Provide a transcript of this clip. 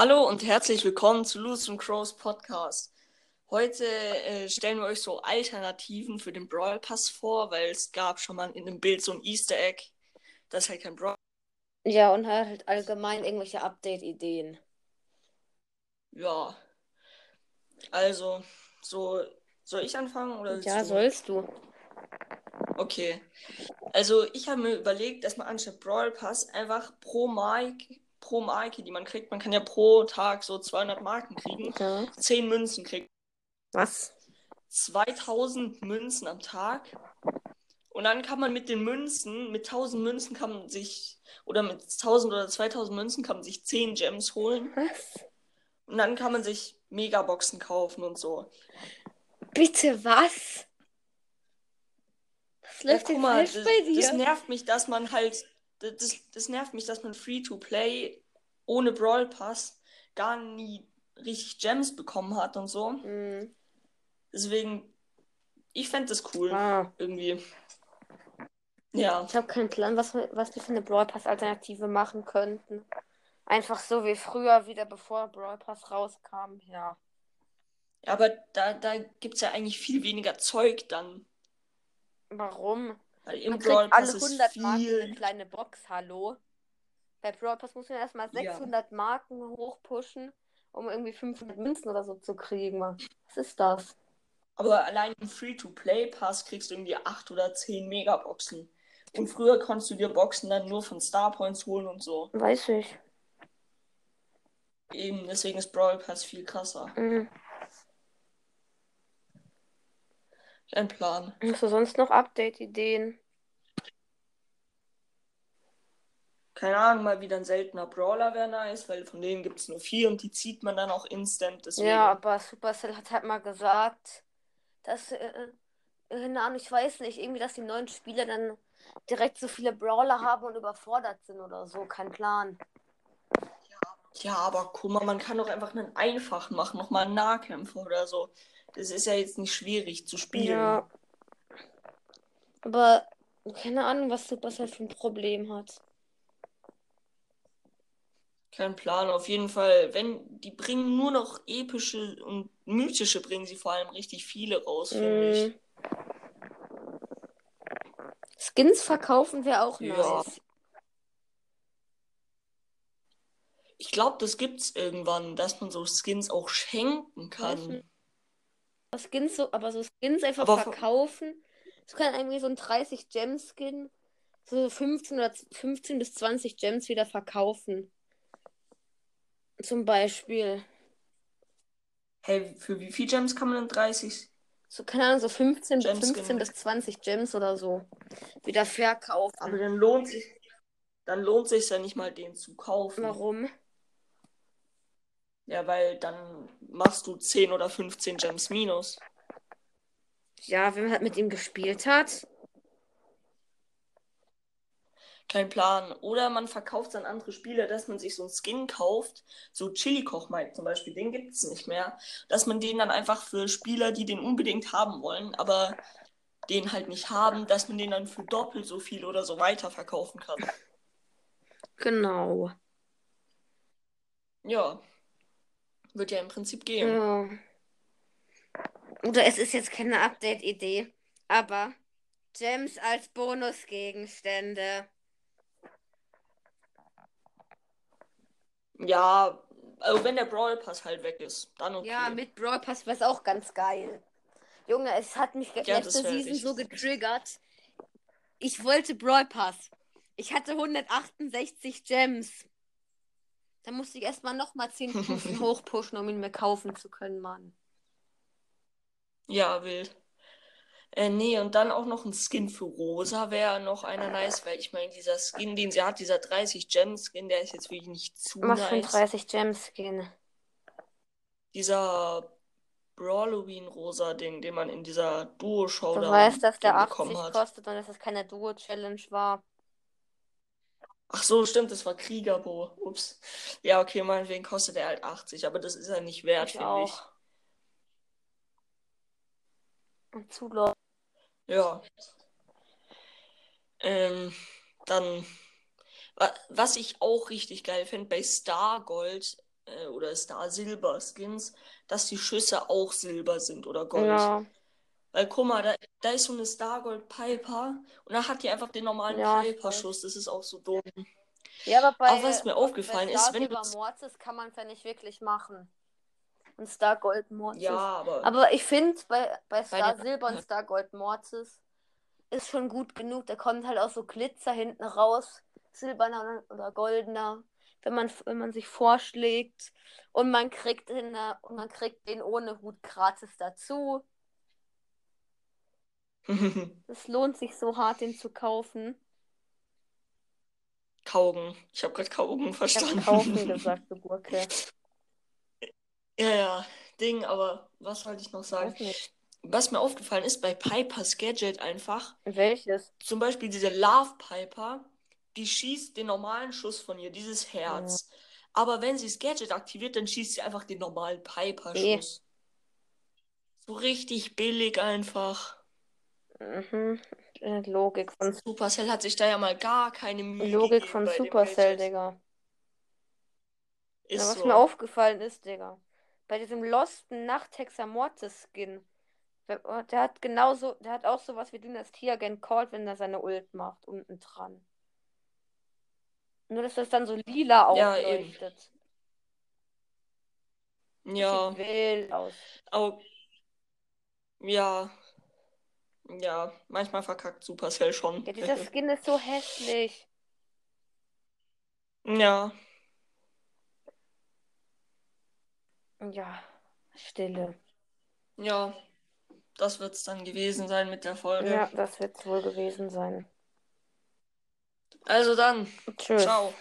Hallo und herzlich willkommen zu Loose and Crows Podcast. Heute äh, stellen wir euch so Alternativen für den Brawl Pass vor, weil es gab schon mal in dem Bild so ein Easter Egg. Das ist halt kein Brawl. Ja, und halt allgemein irgendwelche Update-Ideen. Ja. Also, so soll ich anfangen oder Ja, du? sollst du. Okay. Also, ich habe mir überlegt, dass man anstatt Brawl Pass einfach pro Mark, pro Marke, die man kriegt, man kann ja pro Tag so 200 Marken kriegen, Ja. 10 Münzen kriegt. Was? 2000 Münzen am Tag. Und dann kann man mit den Münzen, mit 1000 Münzen kann man sich, oder mit 1000 oder 2000 Münzen kann man sich 10 Gems holen. Was? Und dann kann man sich Megaboxen kaufen und so. Bitte was? Was Ja, läuft guck denn mal, falsch das, bei dir? das nervt mich, dass man halt, das, das nervt mich, dass man Free-to-Play ohne Brawl Pass gar nie richtig Gems bekommen hat und so. Hm. Deswegen, ich fände das cool. Ah, Irgendwie. Ja. ich habe keinen Plan, was, wir- was wir für eine Brawl Pass-Alternative machen könnten. Einfach so wie früher, wieder bevor Brawl Pass rauskam. Ja. Aber da, da gibt es ja eigentlich viel weniger Zeug dann. Warum? Im Man Brawl kriegt alle Pass ist 100 Marken viel. eine kleine Box, hallo. Bei Brawl Pass muss man erstmal Ja. 600 Marken hochpushen, um irgendwie 500 Münzen oder so zu kriegen. Was ist das? Aber allein im Free-to-Play-Pass kriegst du irgendwie 8 oder 10 Megaboxen. Und früher konntest du dir Boxen dann nur von Starpoints holen und so. Weiß ich. Eben, deswegen ist Brawl Pass viel krasser. Mhm. Ein Plan. Hast du sonst noch Update-Ideen? Keine Ahnung, mal wieder ein seltener Brawler wäre nice, weil von denen gibt es nur vier und die zieht man dann auch instant. Deswegen. Ja, aber Supercell hat halt mal gesagt, dass, äh, äh, keine Ahnung, ich weiß nicht, irgendwie, dass die neuen Spieler dann direkt so viele Brawler haben und überfordert sind oder so. Kein Plan. Ja, aber guck mal, man kann doch einfach einen einfachen machen, nochmal einen Nahkämpfer oder so. Das ist ja jetzt nicht schwierig zu spielen. Ja. Aber keine Ahnung, was Supercell für ein Problem hat. Kein Plan, auf jeden Fall. Wenn, die bringen nur noch epische und mythische, bringen sie vor allem richtig viele raus, finde ich. Mm. Skins verkaufen wäre auch Ja. nice. Ich glaube, das gibt's irgendwann, dass man so Skins auch schenken kann. nicht. Aber Skins so, aber so Skins einfach Aber verkaufen. Es kann irgendwie so ein 30 Gem Skin so 15 oder 15 bis 20 Gems wieder verkaufen. Zum Beispiel. Hey, für wie viel Gems kann man denn 30? So, keine Ahnung, so 15, Gem 15 Skin. bis 20 Gems oder so. Wieder verkaufen. Aber dann lohnt sich, dann lohnt sich ja nicht mal, den zu kaufen. Warum? Ja, weil dann machst du 10 oder 15 Gems minus. Ja, wenn man halt mit ihm gespielt hat. Kein Plan. Oder man verkauft es an andere Spieler, dass man sich so einen Skin kauft. So Chili Koch Mike zum Beispiel, den gibt es nicht mehr. Dass man den dann einfach für Spieler, die den unbedingt haben wollen, aber den halt nicht haben, dass man den dann für doppelt so viel oder so weiter verkaufen kann. Genau. Ja. Wird ja im Prinzip gehen. Ja. Oder es ist jetzt keine Update-Idee, aber Gems als Bonusgegenstände. Ja, also wenn der Brawl Pass halt weg ist, dann okay. Ja, mit Brawl Pass wäre es auch ganz geil. Junge, es hat mich Ja, letzte Season so getriggert. Ich wollte Brawl Pass. Ich hatte 168 Gems. Da musste ich erstmal nochmal 10 Stufen hochpushen, um ihn mir kaufen zu können, Mann. Ja, wild. Äh, nee, und dann auch noch ein Skin für Rosa wäre noch einer nice, weil ich meine, dieser Skin, den sie hat, dieser 30 Gem Skin, der ist jetzt wirklich nicht zu Was für ein nice. 30 Gems Skin. Dieser Brawloween Rosa Ding, den man in dieser Duo-Show Du da weißt, dass der 80 bekommen hat. kostet und dass es keine Duo-Challenge war. Ach so, stimmt, das war Kriegerbo. Ups. Ja, okay, meinetwegen kostet er halt 80, aber das ist er nicht wert, finde ich. Und Zulauf. Ja. Ähm, dann, wa- was ich auch richtig geil finde, bei Stargold äh, oder Star Silber Skins, dass die Schüsse auch Silber sind oder Gold. Ja, Weil guck mal, da, da ist so eine Star Gold Piper und da hat die einfach den normalen Ja, Piper-Schuss. Das ist auch so dumm. ja aber bei, Auch was mir aufgefallen bei ist, wenn du. Mortis kann man es ja nicht wirklich machen. Und Star Gold Mortis. Ja, aber. Aber ich finde, bei, bei Star der- Silber und Star Gold Mortis ist schon gut genug. Da kommt halt auch so Glitzer hinten raus. Silberner oder goldener. Wenn man, wenn man sich vorschlägt. Und man kriegt den, äh, und man kriegt den ohne Hut gratis dazu. Es lohnt sich so hart, den zu kaufen. Kaugen. Ich habe gerade Kaugen Ich verstanden. kaufen gesagt, du Gurke. Ja, ja, Ding, aber was wollte ich noch sagen? Nicht. Was mir aufgefallen ist bei Pipers Gadget einfach, Welches? zum Beispiel diese Love Piper, die schießt den normalen Schuss von ihr, dieses Herz. Aber wenn sie das Gadget aktiviert, dann schießt sie einfach den normalen Piper-Schuss. So richtig billig einfach. Mhm. Äh, Logik von, Supercell hat sich da ja mal gar keine Mühe Logik von Supercell. Digga. Ist Ja, was so. mir aufgefallen ist, Digga. Bei diesem Losten Nachthexer Mortis Skin. Der oh, der hat genauso, der hat auch sowas wie Dynastieagent Cold, wenn er seine Ult macht, unten dran. Nur, dass das dann so lila Ja, eben. aufleuchtet. Ja, Sieht wild aus. auch. Ja. Ja, manchmal verkackt Supercell schon. Ja, dieser Skin ist so hässlich. Ja, Ja, Stille. ja. Das wird's dann gewesen sein mit der Folge. Ja, das wird es wohl gewesen sein. Also dann, Tschüss. ciao.